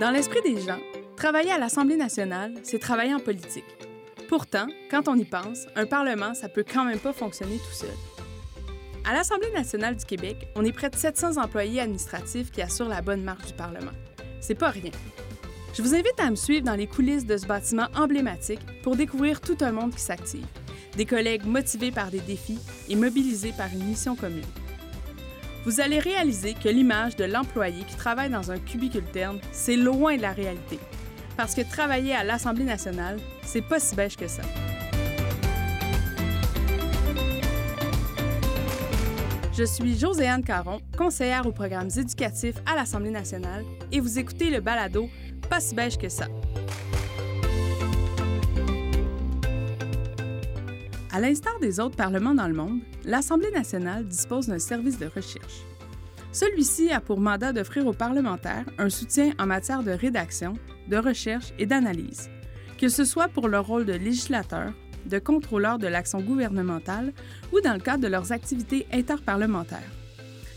Dans l'esprit des gens, travailler à l'Assemblée nationale, c'est travailler en politique. Pourtant, quand on y pense, un Parlement, ça peut quand même pas fonctionner tout seul. À l'Assemblée nationale du Québec, on est près de 700 employés administratifs qui assurent la bonne marche du Parlement. C'est pas rien. Je vous invite à me suivre dans les coulisses de ce bâtiment emblématique pour découvrir tout un monde qui s'active. Des collègues motivés par des défis et mobilisés par une mission commune. Vous allez réaliser que l'image de l'employé qui travaille dans un cubicule terne, c'est loin de la réalité. Parce que travailler à l'Assemblée nationale, c'est pas si bêche que ça. Je suis Joséanne Caron, conseillère aux programmes éducatifs à l'Assemblée nationale, et vous écoutez le balado Pas si beige que ça. À l'instar des autres parlements dans le monde, l'Assemblée nationale dispose d'un service de recherche. Celui-ci a pour mandat d'offrir aux parlementaires un soutien en matière de rédaction, de recherche et d'analyse, que ce soit pour leur rôle de législateur, de contrôleurs de l'action gouvernementale ou dans le cadre de leurs activités interparlementaires.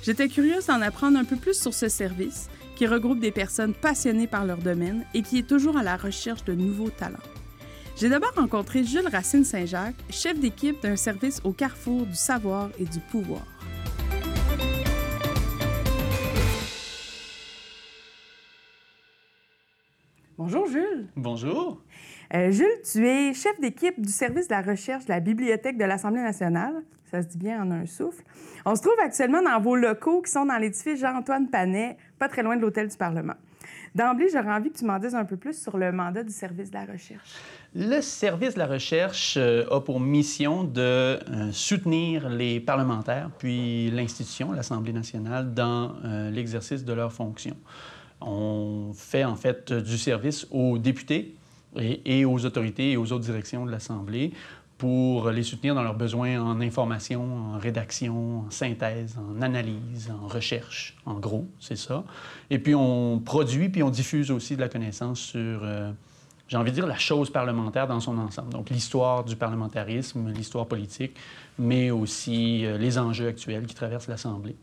J'étais curieuse d'en apprendre un peu plus sur ce service qui regroupe des personnes passionnées par leur domaine et qui est toujours à la recherche de nouveaux talents. J'ai d'abord rencontré Jules Racine Saint-Jacques, chef d'équipe d'un service au carrefour du savoir et du pouvoir. Bonjour Jules. Bonjour. Euh, Jules, tu es chef d'équipe du service de la recherche de la Bibliothèque de l'Assemblée nationale. Ça se dit bien en un souffle. On se trouve actuellement dans vos locaux qui sont dans l'édifice Jean-Antoine Panet, pas très loin de l'Hôtel du Parlement. D'emblée, j'aurais envie que tu m'en dises un peu plus sur le mandat du service de la recherche. Le service de la recherche euh, a pour mission de euh, soutenir les parlementaires puis l'institution, l'Assemblée nationale, dans l'exercice de leurs fonctions. On fait en fait du service aux députés, et, aux autorités et aux autres directions de l'Assemblée pour les soutenir dans leurs besoins en information, en rédaction, en synthèse, en analyse, en recherche, en gros, c'est ça. Et puis on produit, puis on diffuse aussi de la connaissance sur, euh, j'ai envie de dire, la chose parlementaire dans son ensemble. Donc l'histoire du parlementarisme, l'histoire politique, mais aussi euh, les enjeux actuels qui traversent l'Assemblée.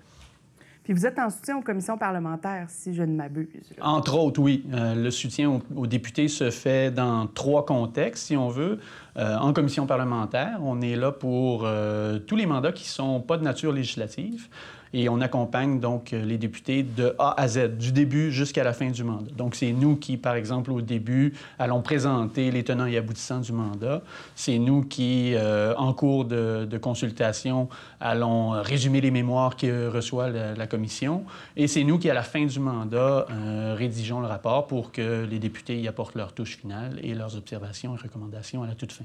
Puis vous êtes en soutien aux commissions parlementaires, si je ne m'abuse. Entre autres, oui. Euh, le soutien aux, députés se fait dans trois contextes, si on veut. Euh, en commission parlementaire, on est là pour euh, tous les mandats qui ne sont pas de nature législative et on accompagne donc euh, les députés de A à Z, du début jusqu'à la fin du mandat. Donc, c'est nous qui, par exemple, au début, allons présenter les tenants et aboutissants du mandat. C'est nous qui, euh, en cours de, consultation, allons résumer les mémoires que reçoit la, commission. Et c'est nous qui, à la fin du mandat, euh, rédigeons le rapport pour que les députés y apportent leur touche finale et leurs observations et recommandations à la toute fin.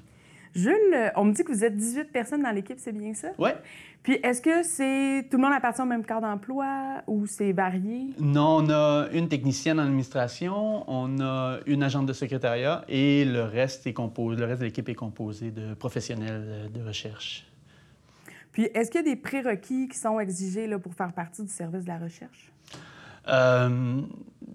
Jules, on me dit que vous êtes 18 personnes dans l'équipe, c'est bien ça? Oui. Puis est-ce que c'est tout le monde appartient au même cadre d'emploi ou c'est varié? Non, on a une technicienne en administration, on a une agente de secrétariat et le reste, est composé, le reste de l'équipe est composé de professionnels de recherche. Puis est-ce qu'il y a des prérequis qui sont exigés là, pour faire partie du service de la recherche? Euh,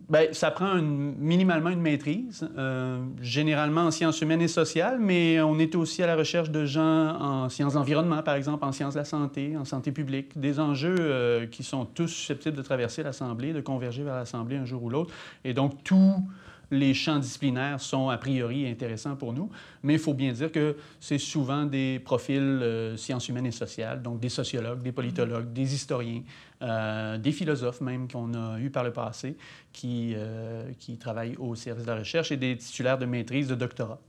Bien, ça prend minimalement une maîtrise, euh, généralement en sciences humaines et sociales, mais on est aussi à la recherche de gens en sciences d'environnement, par exemple, en sciences de la santé, en santé publique, des enjeux euh, qui sont tous susceptibles de traverser l'Assemblée, de converger vers l'Assemblée un jour ou l'autre. Et donc, tout les champs disciplinaires sont a priori intéressants pour nous, mais il faut bien dire que c'est souvent des profils sciences humaines et sociales, donc des sociologues, des politologues, des historiens, euh, des philosophes même qu'on a eu par le passé qui, euh, qui travaillent au service de la recherche et des titulaires de maîtrise, de doctorat.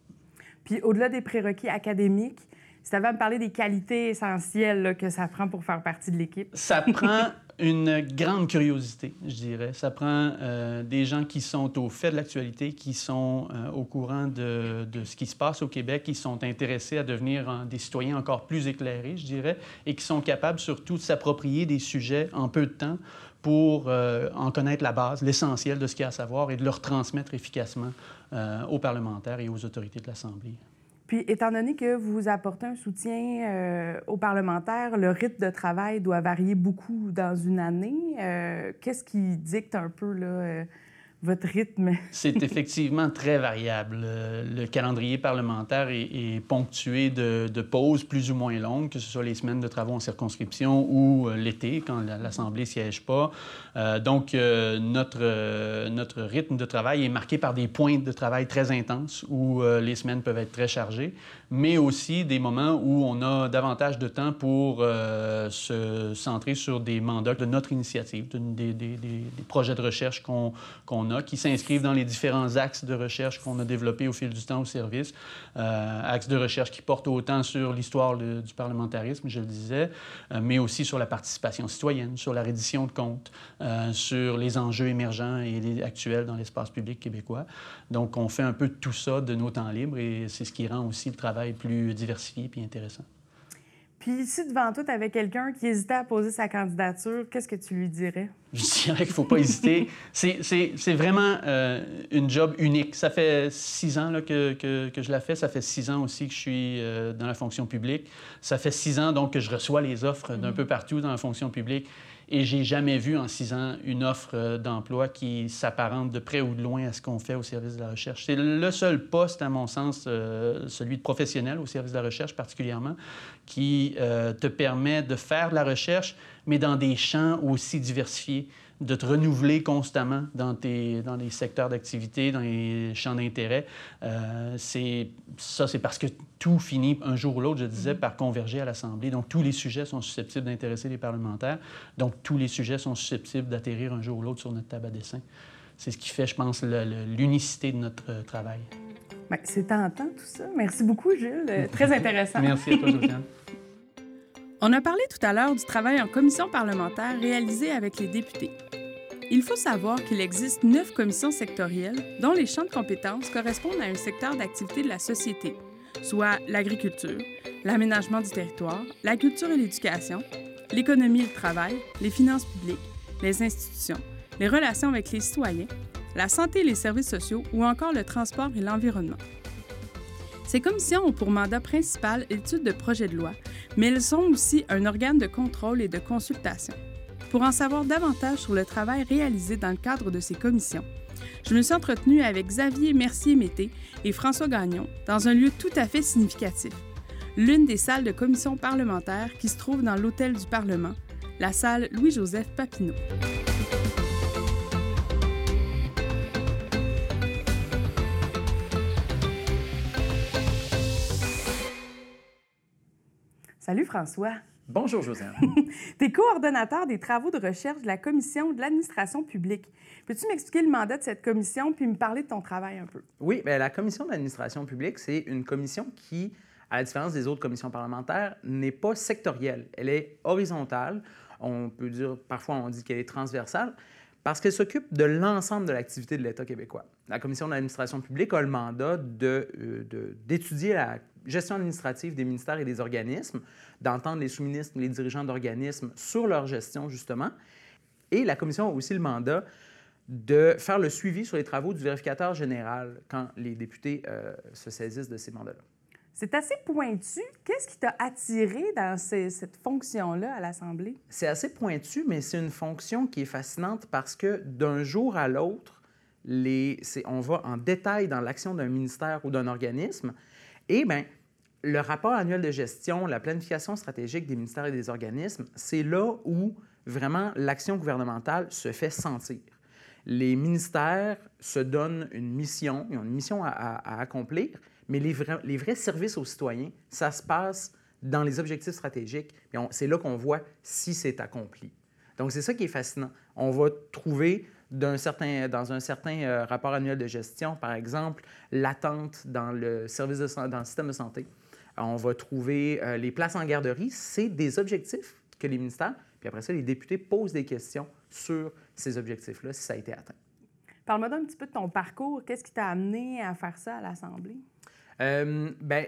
Puis au-delà des prérequis académiques, si tu avais à me parler des qualités essentielles que ça prend pour faire partie de l'équipe. Ça prend une grande curiosité, je dirais. Ça prend euh, des gens qui sont au fait de l'actualité, qui sont euh, au courant de, de, ce qui se passe au Québec, qui sont intéressés à devenir des citoyens encore plus éclairés, je dirais, et qui sont capables surtout de s'approprier des sujets en peu de temps pour euh, en connaître la base, l'essentiel de ce qu'il y a à savoir et de leur transmettre efficacement aux parlementaires et aux autorités de l'Assemblée. Puis, étant donné que vous apportez un soutien euh, aux parlementaires, le rythme de travail doit varier beaucoup dans une année. Euh, qu'est-ce qui dicte un peu là, euh, C'est effectivement très variable. Le calendrier parlementaire est, ponctué de, pauses plus ou moins longues, que ce soit les semaines de travaux en circonscription ou euh, l'été, quand l'Assemblée ne siège pas. Euh, donc, euh, notre, notre rythme de travail est marqué par des points de travail très intenses où les semaines peuvent être très chargées, mais aussi des moments où on a davantage de temps pour se centrer sur des mandats de notre initiative, des, projets de recherche qu'on a qui s'inscrivent dans les différents axes de recherche qu'on a développés au fil du temps au service. Euh, axes de recherche qui portent autant sur l'histoire du parlementarisme, je le disais, euh, mais aussi sur la participation citoyenne, sur la reddition de comptes, euh, sur les enjeux émergents et actuels dans l'espace public québécois. Donc, on fait un peu tout ça de nos temps libres et c'est ce qui rend aussi le travail plus diversifié et intéressant. Puis si devant toi, tu avais quelqu'un qui hésitait à poser sa candidature, qu'est-ce que tu lui dirais? Je dirais qu'il ne faut pas hésiter. C'est vraiment euh, une job unique. Ça fait six ans là, que, que, que, je la fais. Ça fait six ans aussi que je suis euh, dans la fonction publique. Ça fait six ans donc que je reçois les offres d'un mm. peu partout dans la fonction publique. Et j'ai jamais vu en six ans une offre euh, d'emploi qui s'apparente de près ou de loin à ce qu'on fait au service de la recherche. C'est le seul poste, à mon sens, euh, celui de professionnel au service de la recherche particulièrement, qui euh, te permet de faire de la recherche, mais dans des champs aussi diversifiés de te renouveler constamment dans, tes, dans les secteurs d'activité, dans les champs d'intérêt. Euh, ça, c'est parce que tout finit un jour ou l'autre, je disais, mm-hmm. par converger à l'Assemblée. Donc, tous les sujets sont susceptibles d'intéresser les parlementaires. Donc, tous les sujets sont susceptibles d'atterrir un jour ou l'autre sur notre table à dessin. C'est ce qui fait, je pense, l'unicité de notre euh, travail. Bien, c'est tentant tout ça. Merci beaucoup, Jules. Euh, très intéressant. Merci à toi, Josiane. On a parlé tout à l'heure du travail en commission parlementaire réalisé avec les députés. Il faut savoir qu'il existe neuf commissions sectorielles dont les champs de compétences correspondent à un secteur d'activité de la société, soit l'agriculture, l'aménagement du territoire, la culture et l'éducation, l'économie et le travail, les finances publiques, les institutions, les relations avec les citoyens, la santé et les services sociaux ou encore le transport et l'environnement. Ces commissions ont pour mandat principal l'étude de projets de loi, mais elles sont aussi un organe de contrôle et de consultation. Pour en savoir davantage sur le travail réalisé dans le cadre de ces commissions, je me suis entretenue avec Xavier Mercier-Mété et François Gagnon dans un lieu tout à fait significatif, l'une des salles de commission parlementaire qui se trouve dans l'hôtel du Parlement, la salle Louis-Joseph Papineau. Salut François. Bonjour, Josiane. tu es coordonnateur des travaux de recherche de la Commission de l'administration publique. Peux-tu m'expliquer le mandat de cette commission puis me parler de ton travail un peu? Oui, bien, la Commission de l'administration publique, c'est une commission qui, à la différence des autres commissions parlementaires, n'est pas sectorielle. Elle est horizontale. On peut dire, parfois, on dit qu'elle est transversale parce qu'elle s'occupe de l'ensemble de l'activité de l'État québécois. La Commission de l'administration publique a le mandat euh, d'étudier de, la gestion administrative des ministères et des organismes, d'entendre les sous-ministres, les dirigeants d'organismes sur leur gestion, justement. Et la Commission a aussi le mandat de faire le suivi sur les travaux du vérificateur général quand les députés euh, se saisissent de ces mandats-là. C'est assez pointu. Qu'est-ce qui t'a attiré dans cette fonction-là à l'Assemblée? C'est assez pointu, mais c'est une fonction qui est fascinante parce que d'un jour à l'autre, on va en détail dans l'action d'un ministère ou d'un organisme. Et bien, le rapport annuel de gestion, la planification stratégique des ministères et des organismes, c'est là où vraiment l'action gouvernementale se fait sentir. Les ministères se donnent une mission, ils ont une mission à, accomplir, mais les, vrais services aux citoyens, ça se passe dans les objectifs stratégiques, c'est là qu'on voit si c'est accompli. Donc, c'est ça qui est fascinant. On va trouver certain, dans un certain euh, rapport annuel de gestion, par exemple, l'attente dans le service de, dans le système de santé. On va trouver euh, les places en garderie. C'est des objectifs que les ministères, puis après ça, les députés posent des questions sur ces objectifs-là, si ça a été atteint. Parle-moi un petit peu de ton parcours. Qu'est-ce qui t'a amené à faire ça à l'Assemblée? Euh, ben,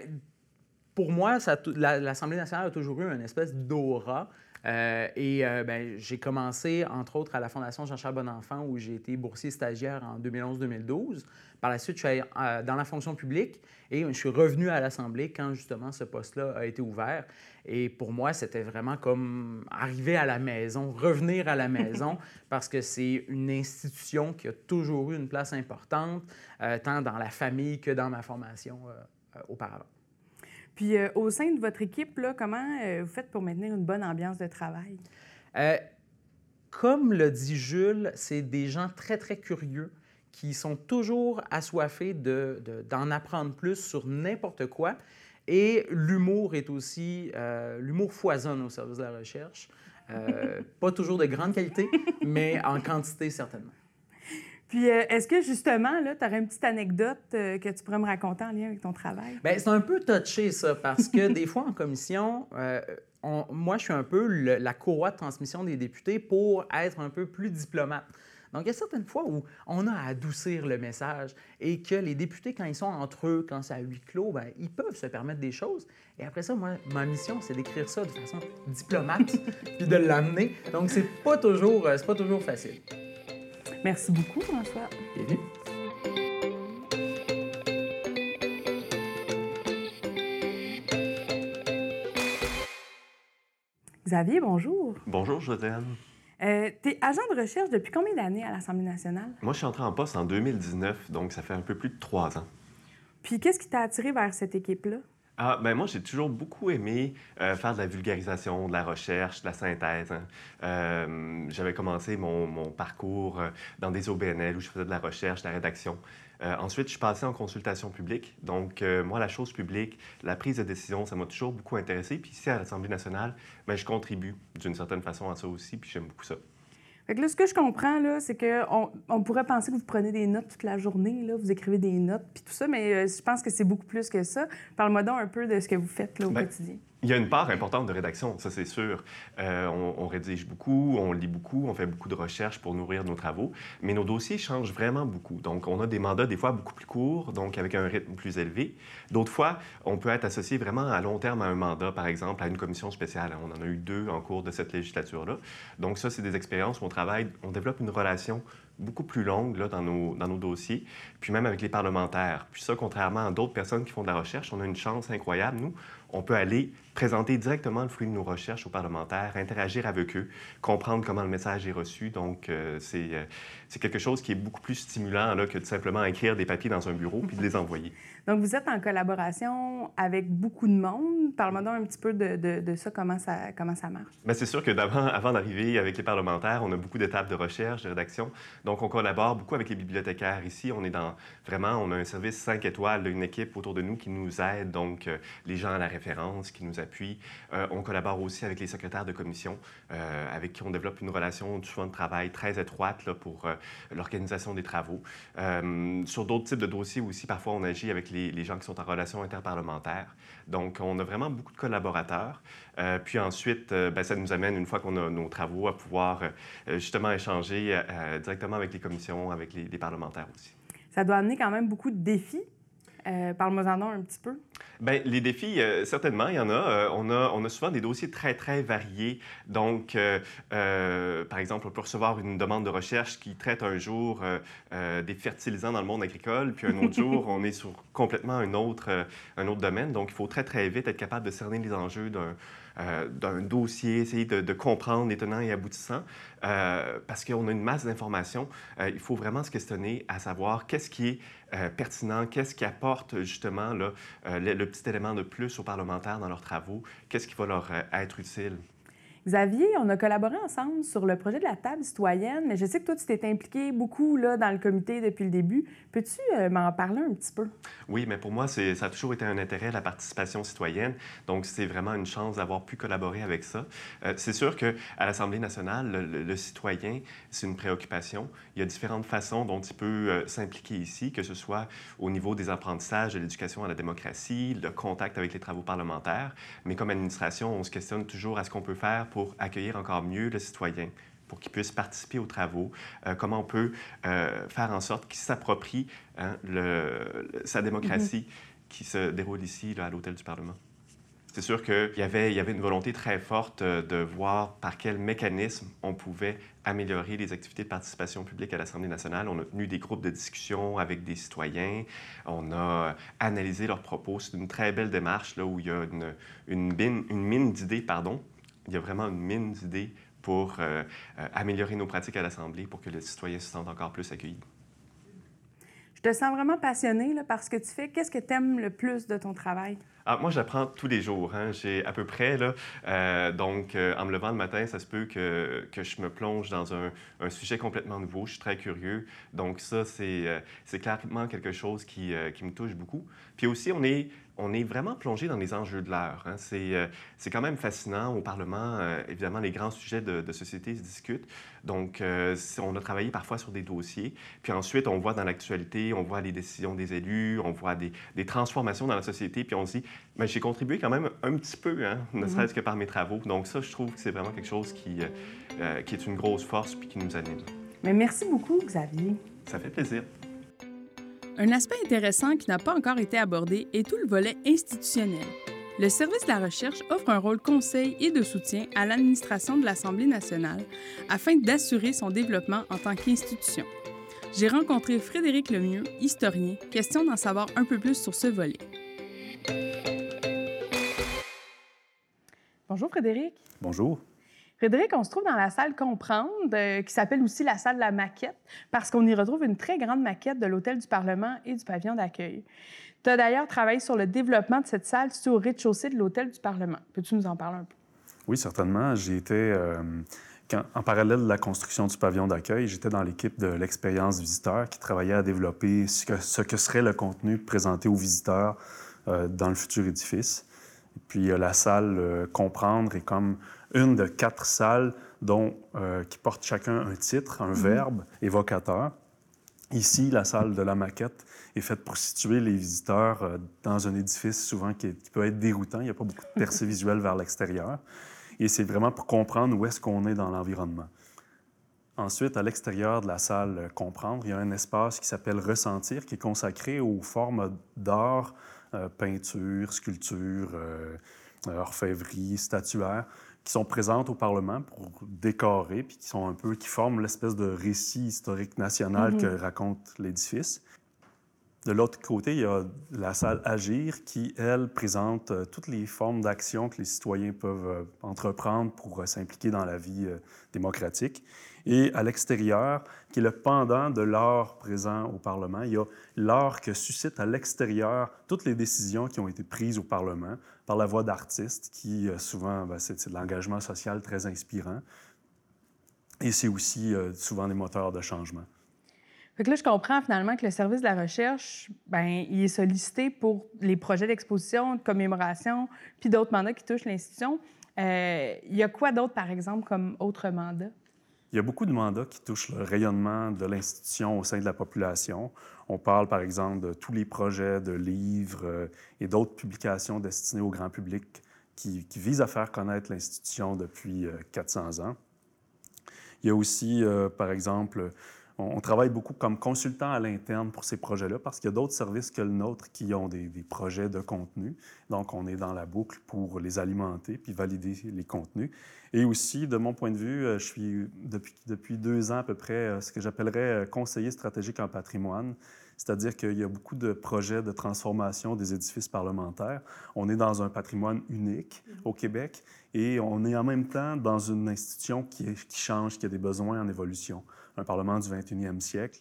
pour moi, l'Assemblée nationale a toujours eu une espèce d'aura. Euh, et euh, ben, j'ai commencé, entre autres, à la Fondation Jean-Charles Bonenfant, où j'ai été boursier stagiaire en 2011-2012. Par la suite, je suis allé euh, dans la fonction publique et je suis revenu à l'Assemblée quand, justement, ce poste-là a été ouvert. Et pour moi, c'était vraiment comme arriver à la maison, revenir à la maison, parce que c'est une institution qui a toujours eu une place importante, tant dans la famille que dans ma formation auparavant. Puis euh, au sein de votre équipe, là, comment euh, vous faites pour maintenir une bonne ambiance de travail? Euh, comme le dit Jules, c'est des gens très, très curieux qui sont toujours assoiffés d'en de, d'en apprendre plus sur n'importe quoi. Et l'humour est aussi... l'humour foisonne au service de la recherche. pas toujours de grande qualité, mais en quantité certainement. Puis, euh, est-ce que justement, tu aurais une petite anecdote euh, que tu pourrais me raconter en lien avec ton travail? Bien, c'est un peu touché, ça, parce que des fois, en commission, euh, moi, je suis un peu la courroie de transmission des députés pour être un peu plus diplomate. Donc, il y a certaines fois où on a à adoucir le message et que les députés, quand ils sont entre eux, quand c'est à huis clos, bien, ils peuvent se permettre des choses. Et après ça, moi, ma mission, c'est d'écrire ça de façon diplomate puis de l'amener. Donc, c'est pas c'est pas toujours facile. Merci beaucoup, François. Xavier, bonjour. Bonjour, Josiane. Euh, tu es agent de recherche depuis combien d'années à l'Assemblée nationale? Moi, je suis entré en poste en 2019, donc ça fait un peu plus de trois ans. Puis qu'est-ce qui t'a attiré vers cette équipe-là? Ah, ben moi, j'ai toujours beaucoup aimé euh, faire de la vulgarisation, de la recherche, de la synthèse. Hein. Euh, j'avais commencé mon, mon parcours euh, dans des OBNL où je faisais de la recherche, de la rédaction. ensuite, je suis passé en consultation publique. Donc, moi, la chose publique, la prise de décision, ça m'a toujours beaucoup intéressé. Puis ici, à l'Assemblée nationale, ben, je contribue d'une certaine façon à ça aussi, puis j'aime beaucoup ça. Fait que là, ce que je comprends, là, c'est qu'on on pourrait penser que vous prenez des notes toute la journée, là, vous écrivez des notes, puis tout ça, mais euh, je pense que c'est beaucoup plus que ça. Parle-moi donc un peu de ce que vous faites là, au ben, quotidien. Il y a une part importante de rédaction, ça c'est sûr. Euh, on, rédige beaucoup, on lit beaucoup, on fait beaucoup de recherches pour nourrir nos travaux, mais nos dossiers changent vraiment beaucoup. Donc, on a des mandats des fois beaucoup plus courts, donc avec un rythme plus élevé. D'autres fois, on peut être associé vraiment à long terme à un mandat, par exemple, à une commission spéciale. On en a eu deux en cours de cette législature-là. Donc, ça, c'est des expériences où on travaille, on développe une relation beaucoup plus longue là, dans, nos, dans nos dossiers, puis même avec les parlementaires. Puis ça, contrairement à d'autres personnes qui font de la recherche, on a une chance incroyable. Nous, on peut aller présenter directement le fruit de nos recherches aux parlementaires, interagir avec eux, comprendre comment le message est reçu. Donc, euh, euh, c'est quelque chose qui est beaucoup plus stimulant là, que de simplement écrire des papiers dans un bureau puis de les envoyer. Donc, vous êtes en collaboration avec beaucoup de monde. Parle-moi donc un petit peu de, de, ça, comment ça, comment ça marche. Bien, c'est sûr que d'avant, avant d'arriver avec les parlementaires, on a beaucoup d'étapes de recherche, de rédaction. Donc, on collabore beaucoup avec les bibliothécaires. Ici, on est dans vraiment, on a un service 5 étoiles, une équipe autour de nous qui nous aide. Donc, euh, les gens à la référence, qui nous appuient. Euh, on collabore aussi avec les secrétaires de commission, euh, avec qui on développe une relation souvent de travail très étroite pour l'organisation des travaux. sur d'autres types de dossiers aussi, parfois, on agit avec les gens qui sont en relation interparlementaire. Donc, on a vraiment beaucoup de collaborateurs. Euh, puis ensuite, euh, ben, ça nous amène, une fois qu'on a nos travaux, à pouvoir euh, justement échanger directement avec les commissions, avec les parlementaires aussi. Ça doit amener quand même beaucoup de défis euh, Parle-moi-en un petit peu. Bien, les défis, euh, certainement, il y en a. Euh, on a. On a souvent des dossiers très, très variés. Donc, euh, par exemple, on peut recevoir une demande de recherche qui traite un jour des fertilisants dans le monde agricole, puis un autre jour, on est sur complètement un autre, un autre domaine. Donc, il faut très, très vite être capable de cerner les enjeux d'un d'un dossier, essayer de, comprendre les tenants et aboutissants, parce qu'on a une masse d'informations. il faut vraiment se questionner à savoir qu'est-ce qui est euh, pertinent, qu'est-ce qui apporte justement euh, le, petit élément de plus aux parlementaires dans leurs travaux, qu'est-ce qui va leur euh, être utile. Xavier, on a collaboré ensemble sur le projet de la table citoyenne, mais je sais que toi, tu t'es impliqué beaucoup là, dans le comité depuis le début. Peux-tu euh, m'en parler un petit peu? Oui, mais pour moi, ça a toujours été un intérêt, la participation citoyenne. Donc, c'est vraiment une chance d'avoir pu collaborer avec ça. Euh, c'est sûr qu'à l'Assemblée nationale, le, citoyen, c'est une préoccupation. Il y a différentes façons dont il peut euh, s'impliquer ici, que ce soit au niveau des apprentissages de l'éducation à la démocratie, le contact avec les travaux parlementaires. Mais comme administration, on se questionne toujours à ce qu'on peut faire pour accueillir encore mieux le citoyen pour qu'il puisse participer aux travaux, euh, comment on peut euh, faire en sorte qu'il s'approprie hein, sa démocratie mm-hmm. qui se déroule ici, à l'hôtel du Parlement. C'est sûr qu'il y avait, il y avait une volonté très forte euh, de voir par quel mécanisme on pouvait améliorer les activités de participation publique à l'Assemblée nationale. On a tenu des groupes de discussion avec des citoyens. On a analysé leurs propos. C'est une très belle démarche là, où il y a une, une mine, une mine d'idées, pardon. Il y a vraiment une mine d'idées pour euh, euh, améliorer nos pratiques à l'Assemblée pour que les citoyens se sentent encore plus accueillis. Je te sens vraiment passionné là, par ce que tu fais. Qu'est-ce que tu aimes le plus de ton travail? Ah, moi, j'apprends tous les jours. Hein. J'ai à peu près, euh, donc, euh, en me levant le matin, ça se peut que, que je me plonge dans un, sujet complètement nouveau. Je suis très curieux. Donc, ça, c'est euh, clairement quelque chose qui, euh, qui me touche beaucoup. Puis aussi, on est on est vraiment plongé dans les enjeux de l'heure. Hein. C'est, quand même fascinant. Au Parlement, évidemment, les grands sujets de, de, société se discutent. Donc, on a travaillé parfois sur des dossiers. Puis ensuite, on voit dans l'actualité, on voit les décisions des élus, on voit des, des transformations dans la société. Puis on se dit, mais j'ai contribué quand même un petit peu, hein, ne mm-hmm. serait-ce que par mes travaux. Donc ça, je trouve que c'est vraiment quelque chose qui, qui est une grosse force puis qui nous anime. Mais merci beaucoup, Xavier. Ça fait plaisir. Un aspect intéressant qui n'a pas encore été abordé est tout le volet institutionnel. Le service de la recherche offre un rôle conseil et de soutien à l'administration de l'Assemblée nationale afin d'assurer son développement en tant qu'institution. J'ai rencontré Frédéric Lemieux, historien, question d'en savoir un peu plus sur ce volet. Bonjour Frédéric. Bonjour. Frédéric, on se trouve dans la salle Comprendre, euh, qui s'appelle aussi la salle de la maquette, parce qu'on y retrouve une très grande maquette de l'Hôtel du Parlement et du pavillon d'accueil. Tu as d'ailleurs travaillé sur le développement de cette salle située au rez-de-chaussée de l'Hôtel du Parlement. Peux-tu nous en parler un peu? Oui, certainement. J'ai été, euh, quand, en parallèle de la construction du pavillon d'accueil, j'étais dans l'équipe de l'expérience visiteur qui travaillait à développer ce que, ce que serait le contenu présenté aux visiteurs dans le futur édifice. Et puis la salle euh, Comprendre est comme une de quatre salles dont, euh, qui portent chacun un titre, un mm -hmm. verbe évocateur. Ici, la salle de la maquette est faite pour situer les visiteurs euh, dans un édifice souvent qui, est, qui, peut être déroutant. Il n'y a pas beaucoup de percée visuelle vers l'extérieur. Et c'est vraiment pour comprendre où est-ce qu'on est dans l'environnement. Ensuite, à l'extérieur de la salle euh, Comprendre, il y a un espace qui s'appelle Ressentir, qui est consacré aux formes d'art, euh, peinture, sculpture, euh, orfèvrerie, statuaire, qui sont présentes au Parlement pour décorer, puis qui sont un peu, qui forment l'espèce de récit historique national mm -hmm. que raconte l'édifice. De l'autre côté, il y a la salle Agir qui, elle, présente euh, toutes les formes d'action que les citoyens peuvent euh, entreprendre pour euh, s'impliquer dans la vie euh, démocratique. Et à l'extérieur, qui est le pendant de l'art présent au Parlement, il y a l'art que suscite à l'extérieur toutes les décisions qui ont été prises au Parlement par la voix d'artistes, qui euh, souvent, ben, c'est de l'engagement social très inspirant. Et c'est aussi euh, souvent des moteurs de changement. Fait que là, je comprends finalement que le service de la recherche, ben, il est sollicité pour les projets d'exposition, de commémoration, puis d'autres mandats qui touchent l'institution. Euh, il y a quoi d'autre, par exemple, comme autre mandat? Il y a beaucoup de mandats qui touchent le rayonnement de l'institution au sein de la population. On parle, par exemple, de tous les projets de livres euh, et d'autres publications destinées au grand public qui, visent à faire connaître l'institution depuis euh, 400 ans. Il y a aussi, euh, par exemple, on, travaille beaucoup comme consultant à l'interne pour ces projets-là parce qu'il y a d'autres services que le nôtre qui ont des, projets de contenu. Donc, on est dans la boucle pour les alimenter puis valider les contenus. Et aussi, de mon point de vue, euh, je suis depuis, depuis deux ans à peu près euh, ce que j'appellerais euh, conseiller stratégique en patrimoine. C'est-à-dire qu'il y a beaucoup de projets de transformation des édifices parlementaires. On est dans un patrimoine unique au Québec et on est en même temps dans une institution qui change, qui a des besoins en évolution un Parlement du 21e siècle.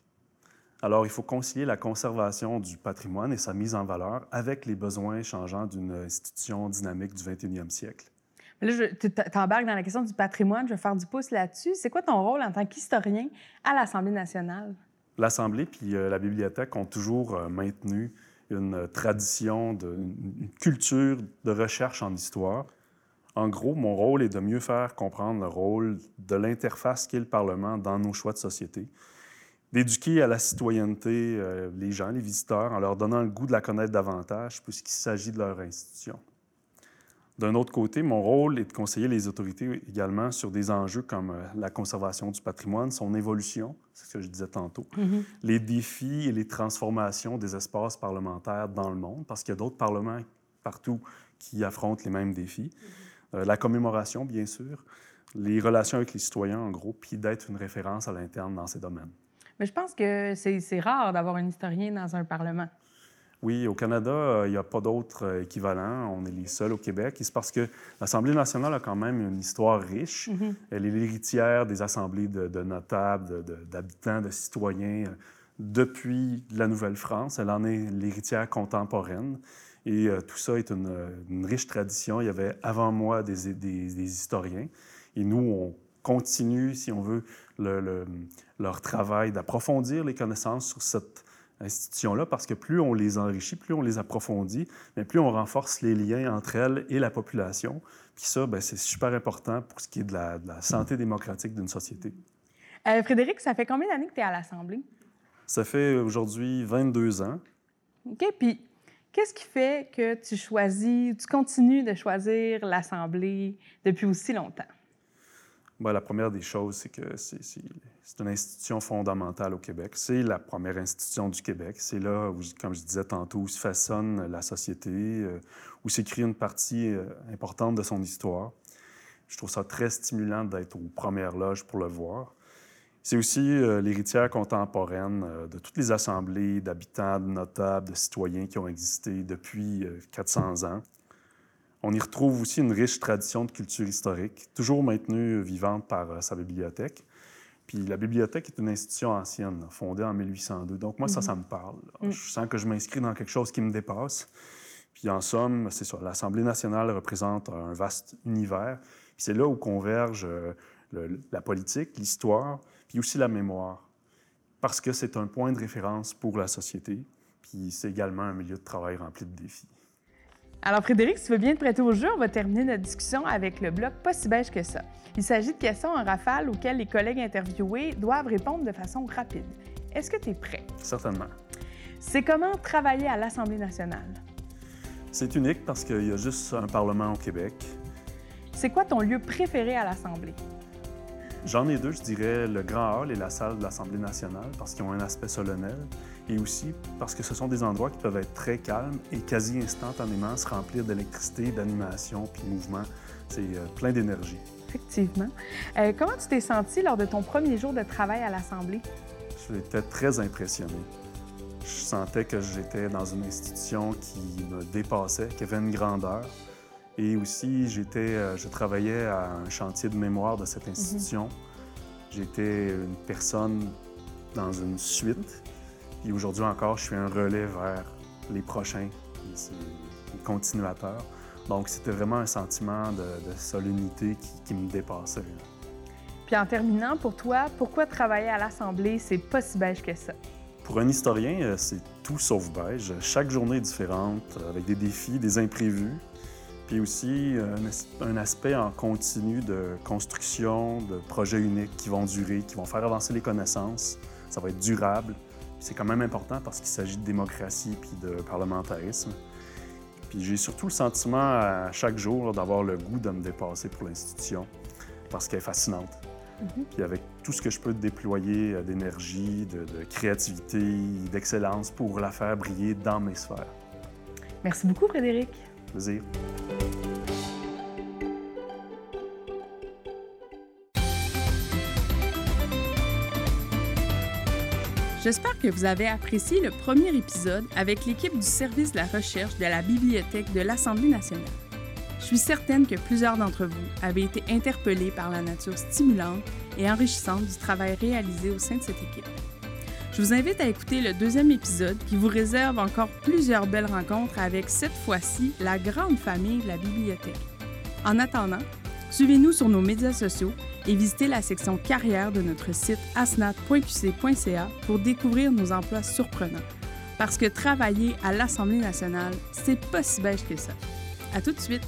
Alors, il faut concilier la conservation du patrimoine et sa mise en valeur avec les besoins changeants d'une institution dynamique du 21e siècle. Là, tu t'embarques dans la question du patrimoine. Je vais faire du pouce là-dessus. C'est quoi ton rôle en tant qu'historien à l'Assemblée nationale? L'Assemblée puis euh, la bibliothèque ont toujours euh, maintenu une tradition, de, une culture de recherche en histoire. En gros, mon rôle est de mieux faire comprendre le rôle de l'interface qu'est le Parlement dans nos choix de société, d'éduquer à la citoyenneté euh, les gens, les visiteurs, en leur donnant le goût de la connaître davantage, puisqu'il s'agit de leur institution. D'un autre côté, mon rôle est de conseiller les autorités également sur des enjeux comme euh, la conservation du patrimoine, son évolution, c'est ce que je disais tantôt, mm -hmm. les défis et les transformations des espaces parlementaires dans le monde, parce qu'il y a d'autres parlements partout qui affrontent les mêmes défis. Euh, la commémoration, bien sûr, les relations avec les citoyens, en gros, puis d'être une référence à l'interne dans ces domaines. Mais je pense que c'est rare d'avoir un historien dans un Parlement. Oui, au Canada, euh, il n'y a pas d'autres euh, équivalents. On est les seuls au Québec. c'est parce que l'Assemblée nationale a quand même une histoire riche. Mm-hmm. Elle est l'héritière des assemblées de, notables, d'habitants, de, citoyens euh, depuis la Nouvelle-France. Elle en est l'héritière contemporaine. Et tout ça est une, riche tradition. Il y avait avant moi des, des, historiens. Et nous, on continue, si on veut, leur travail d'approfondir les connaissances sur cette institutions-là parce que plus on les enrichit, plus on les approfondit, mais plus on renforce les liens entre elles et la population. Puis ça, ben, c'est super important pour ce qui est de la, santé démocratique d'une société. Euh, Frédéric, ça fait combien d'années que tu es à l'Assemblée? Ça fait aujourd'hui 22 ans. OK. Puis qu'est-ce qui fait que tu choisis, tu continues de choisir l'Assemblée depuis aussi longtemps? Bien, la première des choses, c'est que c'est une institution fondamentale au Québec. C'est la première institution du Québec. C'est là, où, comme je disais tantôt, où se façonne la société, euh, où s'écrit une partie euh, importante de son histoire. Je trouve ça très stimulant d'être aux premières loges pour le voir. C'est aussi euh, l'héritière contemporaine de toutes les assemblées d'habitants, de notables, de citoyens qui ont existé depuis 400 ans. On y retrouve aussi une riche tradition de culture historique, toujours maintenue vivante par euh, sa bibliothèque. Puis la bibliothèque est une institution ancienne, fondée en 1802. Donc moi, ça, ça mhm. me parle. Mm. Je sens que je m'inscris dans quelque chose qui me dépasse. Puis en somme, c'est ça, l'Assemblée nationale représente un vaste univers. Puis c'est là où convergent euh, la politique, l'histoire, puis aussi la mémoire. Parce que c'est un point de référence pour la société. Puis c'est également un milieu de travail rempli de défis. Alors, Frédéric, si tu veux bien te prêter au jeu, on va terminer notre discussion avec le bloc Pas si beige que ça. Il s'agit de questions en rafale auxquelles les collègues interviewés doivent répondre de façon rapide. Est-ce que tu es prêt? Certainement. C'est comment travailler à l'Assemblée nationale? C'est unique parce qu'il y a juste un Parlement au Québec. C'est quoi ton lieu préféré à l'Assemblée? J'en ai deux, je dirais le Grand Hall et la salle de l'Assemblée nationale parce qu'ils ont un aspect solennel et aussi parce que ce sont des endroits qui peuvent être très calmes et quasi instantanément se remplir d'électricité, d'animation puis de mouvement. C'est euh, plein d'énergie. Effectivement. Euh, comment tu t'es senti lors de ton premier jour de travail à l'Assemblée? J'étais très impressionné. Je sentais que j'étais dans une institution qui me dépassait, qui avait une grandeur. Et aussi, j'étais, euh, je travaillais à un chantier de mémoire de cette mhm. institution. J'étais une personne dans une suite et aujourd'hui encore, je suis un relais vers les prochains, les continuateurs. Donc, c'était vraiment un sentiment de, solennité qui, me dépassait. Puis en terminant, pour toi, pourquoi travailler à l'Assemblée, c'est pas si beige que ça? Pour un historien, euh, c'est tout sauf beige. Chaque journée est différente, avec des défis, des imprévus, puis aussi euh, un, aspect en continu de construction, de projets uniques qui vont durer, qui vont faire avancer les connaissances. Ça va être durable. C'est quand même important parce qu'il s'agit de démocratie puis de parlementarisme. Puis j'ai surtout le sentiment à chaque jour d'avoir le goût de me dépasser pour l'institution parce qu'elle est fascinante. Mm-hmm. Puis avec tout ce que je peux déployer euh, d'énergie, de, de créativité, d'excellence pour la faire briller dans mes sphères. Merci beaucoup, Frédéric. J'espère que vous avez apprécié le premier épisode avec l'équipe du service de la recherche de la Bibliothèque de l'Assemblée nationale. Je suis certaine que plusieurs d'entre vous avez été interpellés par la nature stimulante et enrichissante du travail réalisé au sein de cette équipe. Je vous invite à écouter le deuxième épisode qui vous réserve encore plusieurs belles rencontres avec cette fois-ci la grande famille de la bibliothèque. En attendant, suivez-nous sur nos médias sociaux et visitez la section carrière de notre site asnat.qc.ca pour découvrir nos emplois surprenants. Parce que travailler à l'Assemblée nationale, c'est pas si beige que ça. À tout de suite!